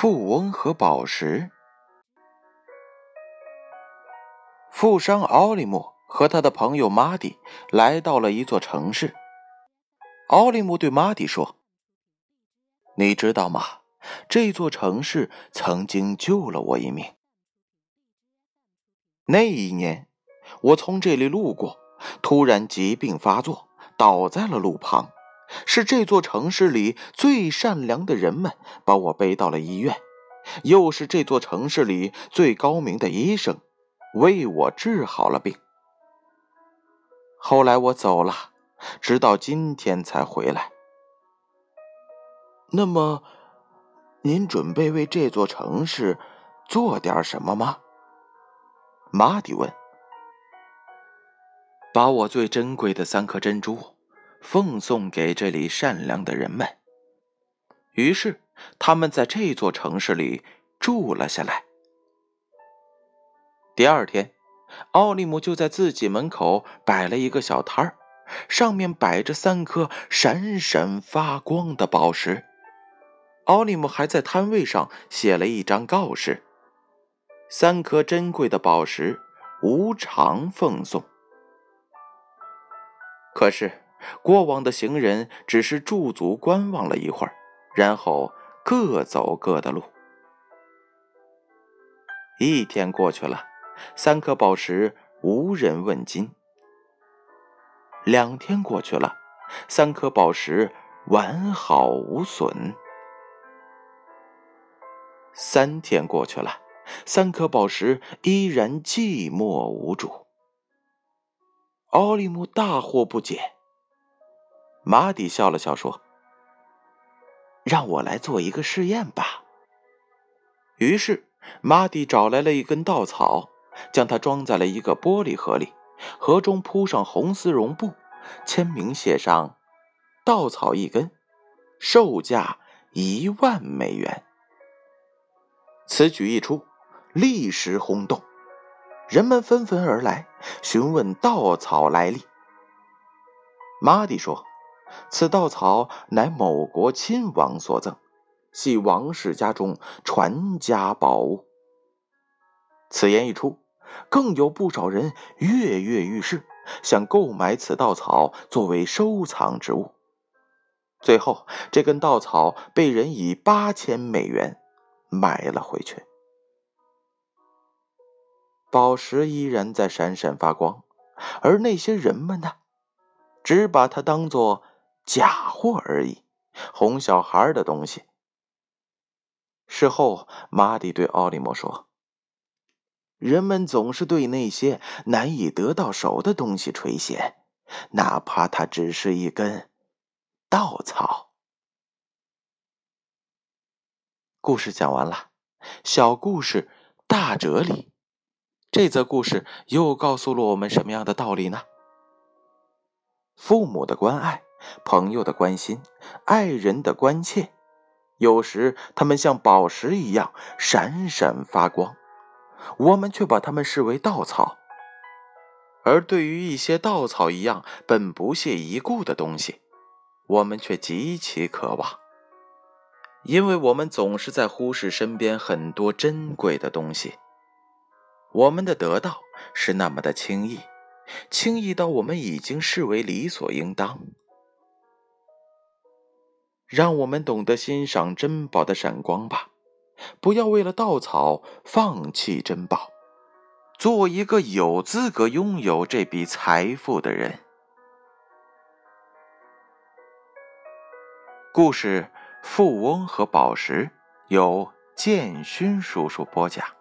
富翁和宝石。富商奥利姆和他的朋友马蒂来到了一座城市。奥利姆对马蒂说：“你知道吗？这座城市曾经救了我一命。那一年，我从这里路过，突然疾病发作，倒在了路旁。”是这座城市里最善良的人们把我背到了医院，又是这座城市里最高明的医生为我治好了病。后来我走了，直到今天才回来。那么，您准备为这座城市做点什么吗？马蒂问。把我最珍贵的三颗珍珠。奉送给这里善良的人们。于是，他们在这座城市里住了下来。第二天，奥利姆就在自己门口摆了一个小摊儿，上面摆着三颗闪闪发光的宝石。奥利姆还在摊位上写了一张告示：“三颗珍贵的宝石，无偿奉送。”可是。过往的行人只是驻足观望了一会儿，然后各走各的路。一天过去了，三颗宝石无人问津。两天过去了，三颗宝石完好无损。三天过去了，三颗宝石依然寂寞无主。奥利姆大惑不解。马蒂笑了笑说：“让我来做一个试验吧。”于是，马蒂找来了一根稻草，将它装在了一个玻璃盒里，盒中铺上红丝绒布，签名写上“稻草一根，售价一万美元”。此举一出，立时轰动，人们纷纷而来询问稻草来历。马蒂说。此稻草乃某国亲王所赠，系王室家中传家宝物。此言一出，更有不少人跃跃欲试，想购买此稻草作为收藏之物。最后，这根稻草被人以八千美元买了回去。宝石依然在闪闪发光，而那些人们呢，只把它当做……假货而已，哄小孩的东西。事后，马蒂对奥利莫说：“人们总是对那些难以得到手的东西垂涎，哪怕它只是一根稻草。”故事讲完了，小故事大哲理。这则故事又告诉了我们什么样的道理呢？父母的关爱。朋友的关心，爱人的关切，有时他们像宝石一样闪闪发光，我们却把他们视为稻草。而对于一些稻草一样本不屑一顾的东西，我们却极其渴望，因为我们总是在忽视身边很多珍贵的东西。我们的得到是那么的轻易，轻易到我们已经视为理所应当。让我们懂得欣赏珍宝的闪光吧，不要为了稻草放弃珍宝，做一个有资格拥有这笔财富的人。故事《富翁和宝石》由建勋叔叔播讲。